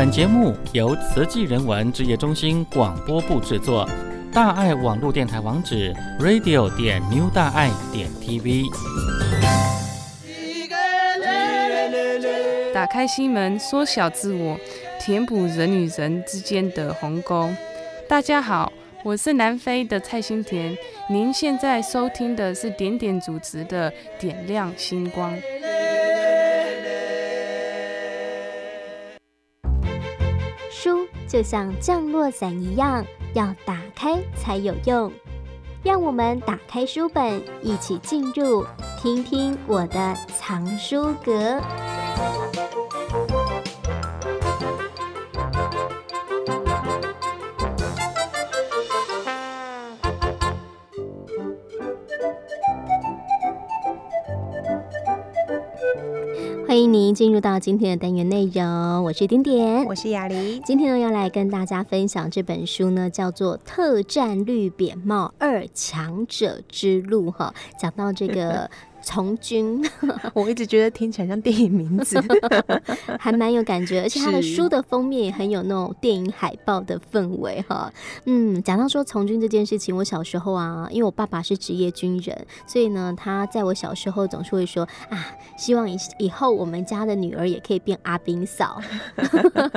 本节目由慈济人文职业中心广播部制作，大爱网络电台网址 radio 点 new 大爱点 tv。打开心门，缩小自我，填补人与人之间的鸿沟。大家好，我是南非的蔡心田。您现在收听的是点点主持的《点亮星光》。书就像降落伞一样，要打开才有用。让我们打开书本，一起进入，听听我的藏书阁。迎您进入到今天的单元内容，我是点点，我是雅黎。今天呢，要来跟大家分享这本书呢，叫做《特战绿扁帽二强者之路》哈，讲到这个。从军，我一直觉得听起来像电影名字，还蛮有感觉，而且他的书的封面也很有那种电影海报的氛围哈。嗯，讲到说从军这件事情，我小时候啊，因为我爸爸是职业军人，所以呢，他在我小时候总是会说啊，希望以以后我们家的女儿也可以变阿兵嫂。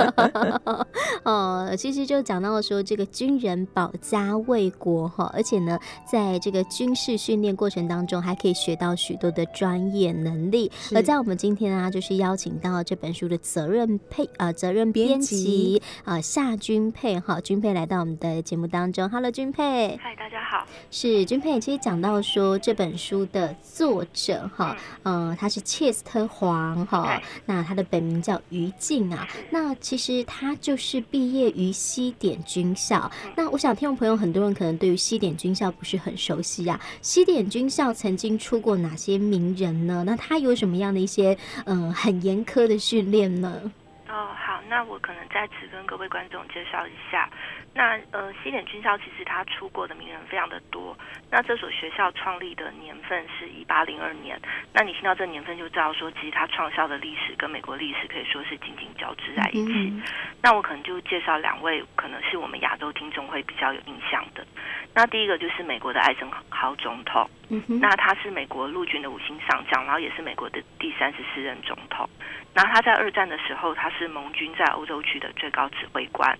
哦，其实就讲到说这个军人保家卫国哈，而且呢，在这个军事训练过程当中，还可以学到许。许多的专业能力，而在我们今天啊，就是邀请到这本书的责任配呃责任编辑啊夏君佩哈君佩来到我们的节目当中，Hello 君佩，嗨大家好，是君佩。其实讲到说这本书的作者哈，嗯、呃，他是切斯特黄哈，那他的本名叫于静啊，那其实他就是毕业于西点军校。那我想听众朋友很多人可能对于西点军校不是很熟悉啊，西点军校曾经出过哪些？些名人呢？那他有什么样的一些嗯、很严苛的训练呢？哦，好，那我可能再次跟各位观众介绍一下。那呃，西点军校其实他出国的名人非常的多。那这所学校创立的年份是一八零二年。那你听到这年份就知道说，其实他创校的历史跟美国历史可以说是紧紧交织在一起。嗯、那我可能就介绍两位，可能是我们亚洲听众会比较有印象的。那第一个就是美国的艾森豪总统。嗯、那他是美国陆军的五星上将，然后也是美国的第三十四任总统。然后他在二战的时候，他是盟军在欧洲区的最高指挥官。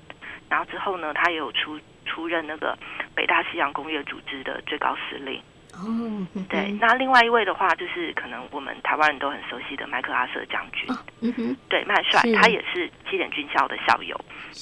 然后之后呢，他也有出出任那个北大西洋工业组织的最高司令。哦、oh，对。那另外一位的话，就是可能我们台湾人都很熟悉的麦克阿瑟将军。嗯、oh, 哼，对，麦帅，他也是西点军校的校友。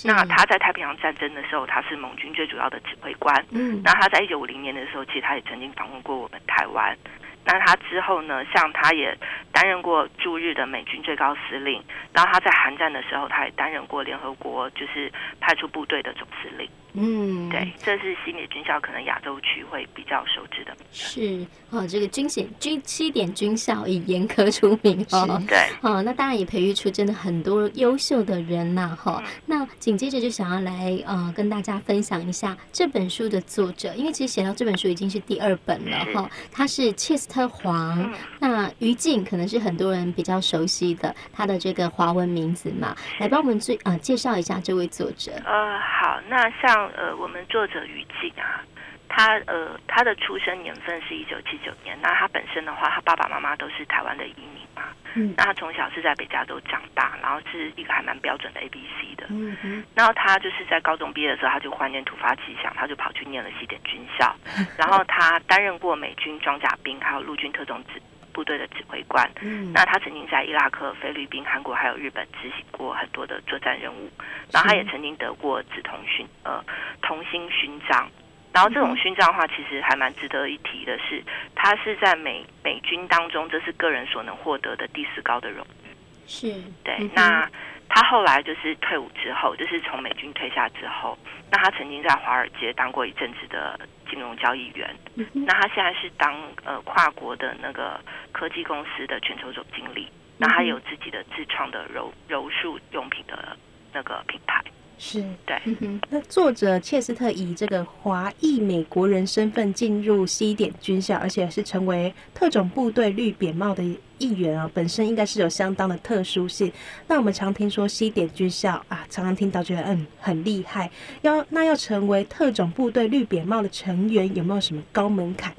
那他在太平洋战争的时候，他是盟军最主要的指挥官。嗯，那他在一九五零年的时候，其实他也曾经访问过我们台湾。那他之后呢，像他也担任过驻日的美军最高司令，然后他在韩战的时候，他也担任过联合国就是派出部队的总司令。嗯，对，这是西点军校，可能亚洲区会比较熟知的。是哦，这个军衔军西点军校以严苛出名哦。对，哦，那当然也培育出真的很多优秀的人呐。哈、嗯，那紧接着就想要来呃跟大家分享一下这本书的作者，因为其实写到这本书已经是第二本了哈。他是切斯特黄，嗯、那于静可能是很多人比较熟悉的他的这个华文名字嘛，来帮我们最呃介绍一下这位作者。呃，好，那像。呃，我们作者于静啊，他呃，他的出生年份是一九七九年。那他本身的话，他爸爸妈妈都是台湾的移民嘛。嗯。那他从小是在北加州长大，然后是一个还蛮标准的 A B C 的。嗯嗯。然后他就是在高中毕业的时候，他就怀念突发奇想，他就跑去念了西点军校。然后他担任过美军装甲兵还有陆军特种指部队的指挥官。嗯。那他曾经在伊拉克、菲律宾、韩国还有日本执行过很多的作战任务。然后他也曾经得过紫铜勋呃铜星勋章，然后这种勋章的话，其实还蛮值得一提的是，他是在美美军当中，这是个人所能获得的第四高的荣誉。是，对。嗯、那他后来就是退伍之后，就是从美军退下之后，那他曾经在华尔街当过一阵子的金融交易员。嗯、那他现在是当呃跨国的那个科技公司的全球总经理。那他有自己的自创的柔柔术用品的。那个品牌是，对。嗯，那作者切斯特以这个华裔美国人身份进入西点军校，而且是成为特种部队绿扁帽的一员啊，本身应该是有相当的特殊性。那我们常听说西点军校啊，常常听到觉得嗯很厉害。要那要成为特种部队绿扁帽的成员，有没有什么高门槛？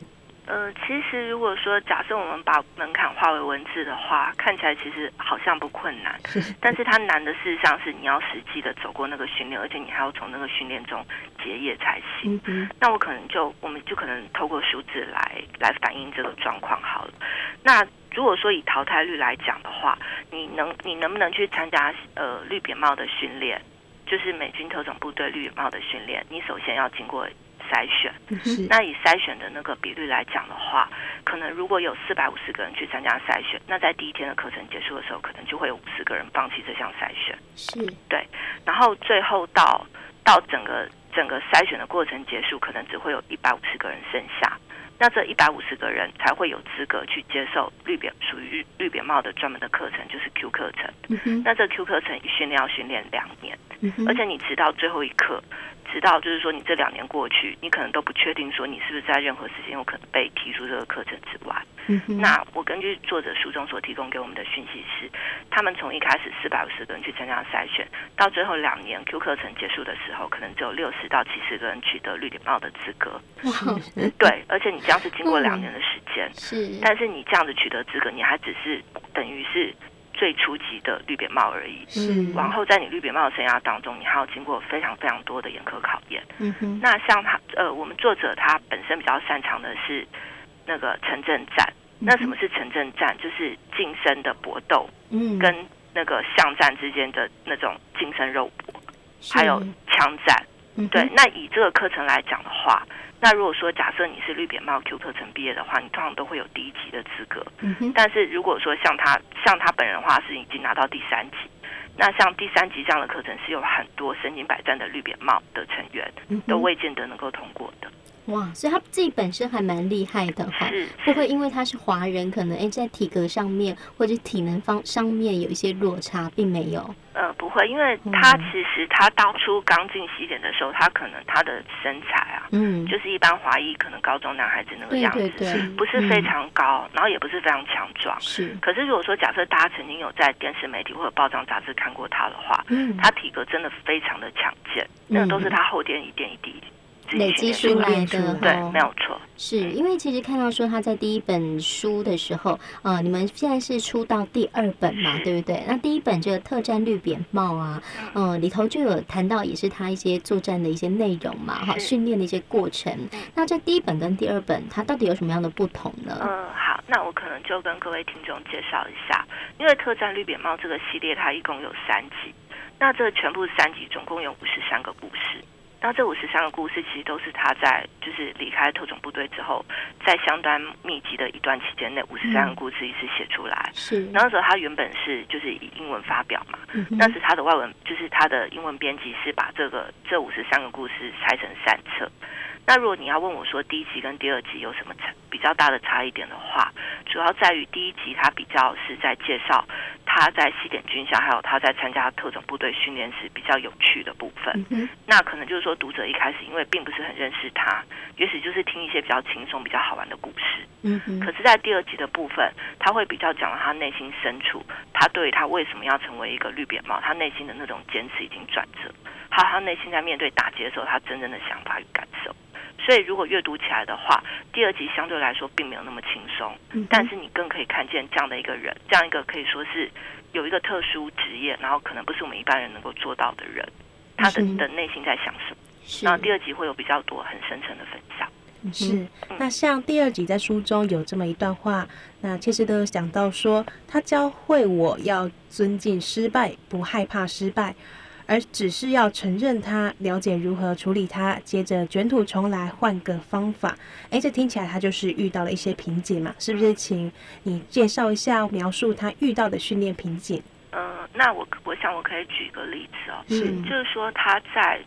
呃，其实如果说假设我们把门槛化为文字的话，看起来其实好像不困难，但是它难的事实上是你要实际的走过那个训练，而且你还要从那个训练中结业才行。嗯。那我可能就我们就可能透过数字来来反映这个状况好了。那如果说以淘汰率来讲的话，你能你能不能去参加呃绿扁帽的训练，就是美军特种部队绿扁帽的训练，你首先要经过。筛选，那以筛选的那个比率来讲的话，可能如果有四百五十个人去参加筛选，那在第一天的课程结束的时候，可能就会有五十个人放弃这项筛选。是，对。然后最后到到整个整个筛选的过程结束，可能只会有一百五十个人剩下。那这一百五十个人才会有资格去接受绿扁属于绿扁帽的专门的课程，就是 Q 课程。嗯、那这 Q 课程训练要训练两年，嗯，而且你直到最后一刻。直到就是说，你这两年过去，你可能都不确定说你是不是在任何时间有可能被踢出这个课程之外。嗯。那我根据作者书中所提供给我们的讯息是，他们从一开始四百五十个人去参加筛选，到最后两年 Q 课程结束的时候，可能只有六十到七十个人取得绿扁帽的资格。对，而且你这样是经过两年的时间。嗯。是。但是你这样子取得资格，你还只是等于是。最初级的绿扁帽而已。嗯，往后在你绿扁帽的生涯当中，你还要经过非常非常多的严苛考验。嗯哼。那像他呃，我们作者他本身比较擅长的是那个城镇战。那什么是城镇战？就是近身的搏斗，嗯，跟那个巷战之间的那种近身肉搏，还有枪战。嗯，对。那以这个课程来讲的话。那如果说假设你是绿扁帽 Q 课程毕业的话，你通常都会有第一级的资格。嗯。但是如果说像他像他本人的话，是已经拿到第三级。那像第三级这样的课程，是有很多身经百战的绿扁帽的成员，都未见得能够通过的。哇，所以他自己本身还蛮厉害的哈，不会因为他是华人，可能哎在体格上面或者体能方上面有一些落差，并没有。会，因为他其实他当初刚进西点的时候，他可能他的身材啊，嗯，就是一般华裔可能高中男孩子那个样子，对对对，不是非常高，嗯，然后也不是非常强壮。是。可是如果说假设大家曾经有在电视媒体或者报章杂志看过他的话，嗯，他体格真的非常的强健，那个都是他后天一点一滴。累积出来的，对，没有错。是因为其实看到说他在第一本书的时候，呃，你们现在是出到第二本嘛，对不对？那第一本这个特战绿扁帽啊，嗯、呃，里头就有谈到也是他一些作战的一些内容嘛，哈，训练的一些过程。那这第一本跟第二本，它到底有什么样的不同呢？嗯，好，那我可能就跟各位听众介绍一下，因为特战绿扁帽这个系列它一共有三集，那这全部三集总共有五十三个故事。那这五十三个故事其实都是他在就是离开特种部队之后，在相当密集的一段期间内，五十三个故事一直写出来。是，那时候他原本是就是以英文发表嘛，那是他的外文就是他的英文编辑是把这个这五十三个故事拆成三册。那如果你要问我说第一集跟第二集有什么差比较大的差异点的话，主要在于第一集他比较是在介绍他在西点军校，还有他在参加特种部队训练时比较有趣的部分。嗯。那可能就是说读者一开始因为并不是很认识他，也许就是听一些比较轻松、比较好玩的故事。嗯。可是，在第二集的部分，他会比较讲了他内心深处，他对于他为什么要成为一个绿扁帽，他内心的那种坚持已经转折，还有他内心在面对打击的时候，他真正的想法与感受。所以，如果阅读起来的话，第二集相对来说并没有那么轻松，嗯，但是你更可以看见这样的一个人，这样一个可以说是有一个特殊职业，然后可能不是我们一般人能够做到的人，他的的内心在想什么？然后第二集会有比较多很深层的分享。是，那像第二集在书中有这么一段话，那切斯特讲到说，他教会我要尊敬失败，不害怕失败。而只是要承认他，了解如何处理他，接着卷土重来，换个方法。哎，这听起来他就是遇到了一些瓶颈嘛？是不是？请你介绍一下，描述他遇到的训练瓶颈。嗯、呃，那我我想我可以举一个例子哦，是，就是说他在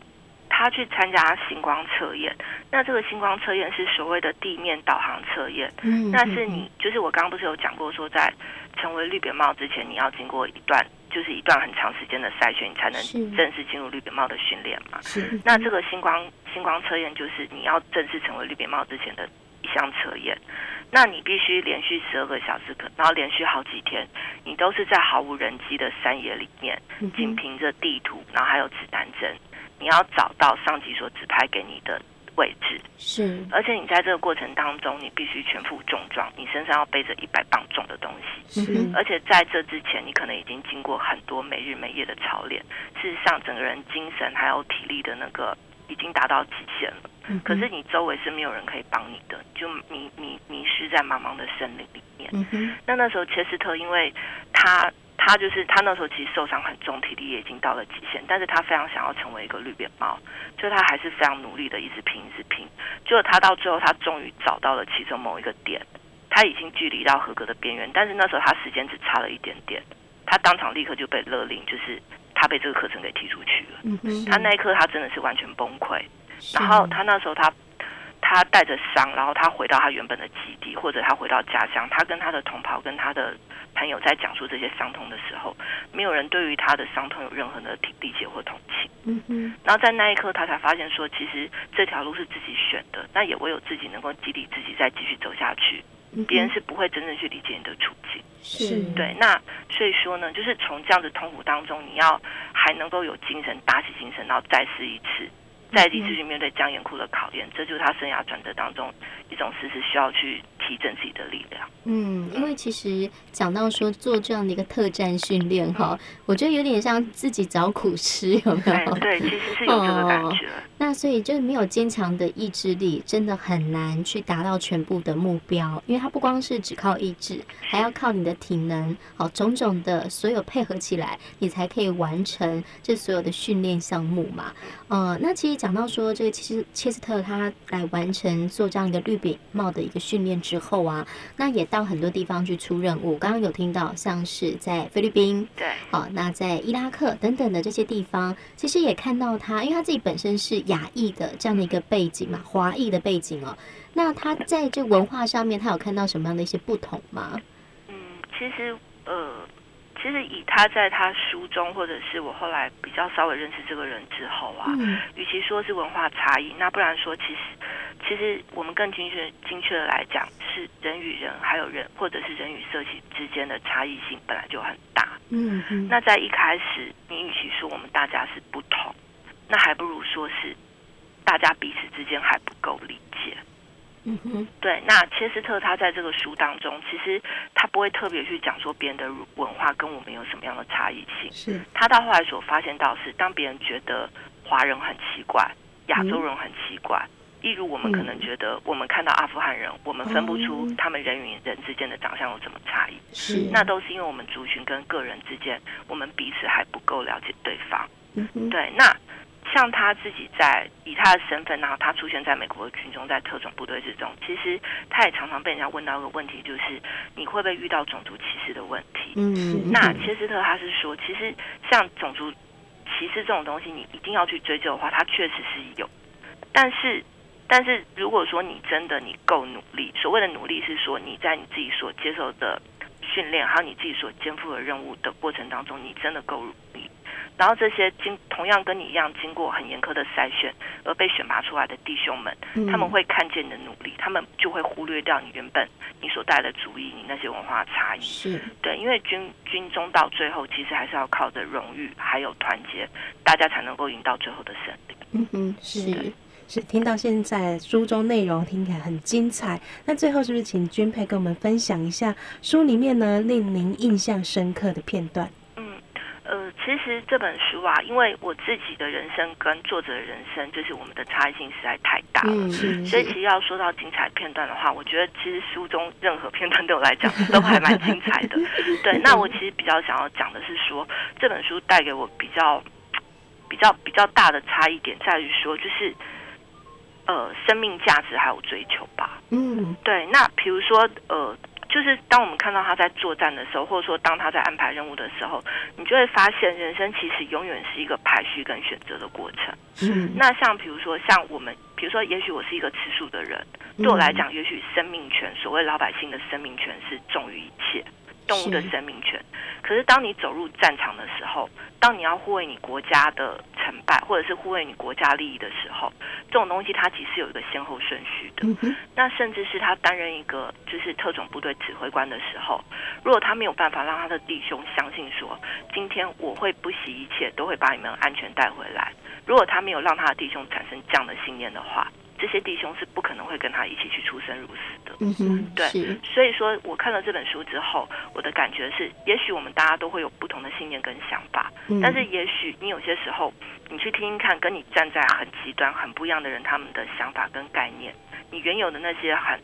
他去参加星光测验，那这个星光测验是所谓的地面导航测验，嗯，那是你就是我刚刚不是有讲过说，在成为绿扁帽之前，你要经过一段。就是一段很长时间的筛选，你才能正式进入绿扁帽的训练嘛。是。那这个星光星光测验就是你要正式成为绿扁帽之前的一项测验。那你必须连续十二个小时，然后连续好几天，你都是在毫无人迹的山野里面，仅凭着地图，然后还有指南针，你要找到上级所指派给你的位置。是，而且你在这个过程当中，你必须全副重装，你身上要背着一百磅重的东西。是，而且在这之前，你可能已经经过很多没日没夜的操练，事实上，整个人精神还有体力的那个已经达到极限了。嗯、可是你周围是没有人可以帮你的，就迷迷迷失在茫茫的森林里面。嗯、那那时候切斯特，因为他他就是他那时候其实受伤很重，体力也已经到了极限，但是他非常想要成为一个绿扁帽，就他还是非常努力的一直拼一直拼。就他到最后，他终于找到了其中某一个点，他已经距离到合格的边缘，但是那时候他时间只差了一点点，他当场立刻就被勒令，就是他被这个课程给踢出去了。嗯、他那一刻他真的是完全崩溃。然后他那时候他他带着伤，然后他回到他原本的基地，或者他回到家乡，他跟他的同袍跟他的朋友在讲述这些伤痛的时候，没有人对于他的伤痛有任何的理解或同情。嗯哼。然后在那一刻，他才发现说，其实这条路是自己选的，那也唯有自己能够激励自己再继续走下去。别人是不会真正去理解你的处境。是。对。那所以说呢，就是从这样的痛苦当中，你要还能够有精神，打起精神，然后再试一次。在第一次去面对僵严酷的考验，这就是他生涯转折当中一种事实，需要去提振自己的力量。嗯，因为其实讲到说做这样的一个特战训练哈，我觉得有点像自己找苦吃，有没有？对，对，其实是有这个感觉。哦、那所以就是没有坚强的意志力，真的很难去达到全部的目标，因为它不光是只靠意志，还要靠你的体能，好，种种的所有配合起来，你才可以完成这所有的训练项目嘛。呃，那其实讲到说，这个其实切斯特他来完成做这样一个绿扁帽的一个训练之后啊，那也到很多地方去出任务。刚刚有听到，像是在菲律宾，对，好，那在伊拉克等等的这些地方，其实也看到他，因为他自己本身是亚裔的这样的一个背景嘛，华裔的背景哦。那他在这文化上面，他有看到什么样的一些不同吗？嗯，其实呃。其实以他在他书中，或者是我后来比较稍微认识这个人之后啊，嗯、与其说是文化差异，那不然说其实，其实我们更精确精确的来讲，是人与人，还有人或者是人与社区之间的差异性本来就很大。嗯嗯。那在一开始，你与其说我们大家是不同，那还不如说是大家彼此之间还不够理解。嗯哼，对，那切斯特他在这个书当中，其实他不会特别去讲说别人的文化跟我们有什么样的差异性。是，他到后来所发现到是，当别人觉得华人很奇怪，亚洲人很奇怪，例如我们可能觉得我们看到阿富汗人，我们分不出他们人与人之间的长相有什么差异。是，那都是因为我们族群跟个人之间，我们彼此还不够了解对方。嗯，对，那。像他自己在以他的身份，然后他出现在美国的群众，在特种部队之中，其实他也常常被人家问到一个问题，就是你会不会遇到种族歧视的问题？嗯，那切斯特他是说，其实像种族歧视这种东西，你一定要去追究的话，他确实是有。但是，但是如果说你真的你够努力，所谓的努力是说你在你自己所接受的训练，还有你自己所肩负的任务的过程当中，你真的够努力。然后这些经同样跟你一样经过很严苛的筛选而被选拔出来的弟兄们，嗯、他们会看见你的努力，他们就会忽略掉你原本你所带的主意，你那些文化差异。是对，因为军军中到最后其实还是要靠着荣誉还有团结，大家才能够赢到最后的胜利。嗯哼，是对是，听到现在书中内容听起来很精彩，那最后是不是请君佩跟我们分享一下书里面呢令您印象深刻的片段？呃，其实这本书啊，因为我自己的人生跟作者的人生，就是我们的差异性实在太大了，是，所以其实要说到精彩片段的话，我觉得其实书中任何片段对我来讲都还蛮精彩的。对，那我其实比较想要讲的是说，这本书带给我比较比较比较大的差异点在于说，就是呃，生命价值还有追求吧。嗯，对。那比如说呃。就是当我们看到他在作战的时候，或者说当他在安排任务的时候，你就会发现，人生其实永远是一个排序跟选择的过程。嗯，那像比如说，像我们，比如说，也许我是一个吃素的人，对我来讲，也许生命权，所谓老百姓的生命权是重于一切。动物的生命权。可是当你走入战场的时候，当你要护卫你国家的成败，或者是护卫你国家利益的时候，这种东西它其实有一个先后顺序的。嗯、那甚至是他担任一个就是特种部队指挥官的时候，如果他没有办法让他的弟兄相信说，今天我会不惜一切都会把你们安全带回来，如果他没有让他的弟兄产生这样的信念的话。这些弟兄是不可能会跟他一起去出生入死的。嗯哼，对，所以说我看了这本书之后，我的感觉是，也许我们大家都会有不同的信念跟想法，嗯、但是也许你有些时候，你去听听看，跟你站在很极端、很不一样的人，他们的想法跟概念，你原有的那些很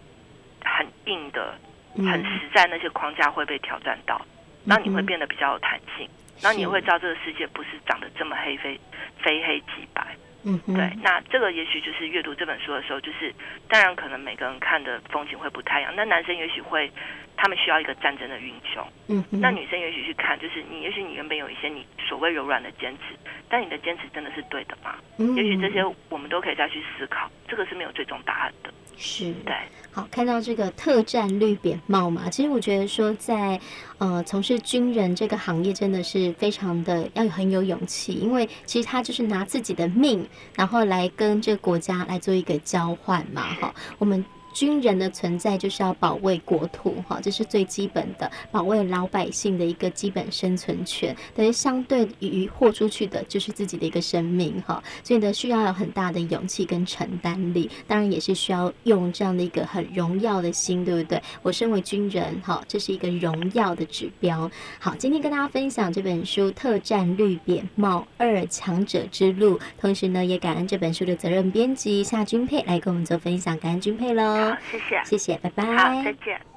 很硬的、很实在那些框架会被挑战到，那、嗯、你会变得比较有弹性，那你会知道这个世界不是长得这么黑非非黑即白。嗯，对，那这个也许就是阅读这本书的时候，就是当然可能每个人看的风景会不太一样。那男生也许会，他们需要一个战争的英雄。嗯，那女生也许去看，就是你也许你原本有一些你所谓柔软的坚持，但你的坚持真的是对的吗？嗯，也许这些我们都可以再去思考，这个是没有最终答案的。是，对。好，看到这个特战绿扁帽嘛，其实我觉得说在呃从事军人这个行业真的是非常的要很有勇气，因为其实他就是拿自己的命，然后来跟这个国家来做一个交换嘛，哈，我们。军人的存在就是要保卫国土，哈，这是最基本的，保卫老百姓的一个基本生存权。等于相对于豁出去的，就是自己的一个生命，哈。所以呢，需要有很大的勇气跟承担力，当然也是需要用这样的一个很荣耀的心，对不对？我身为军人，哈，这是一个荣耀的指标。好，今天跟大家分享这本书《特战绿扁帽：二强者之路》，同时呢，也感恩这本书的责任编辑夏君佩来跟我们做分享，感恩君佩喽。好，谢谢，谢谢，拜拜。好，再见。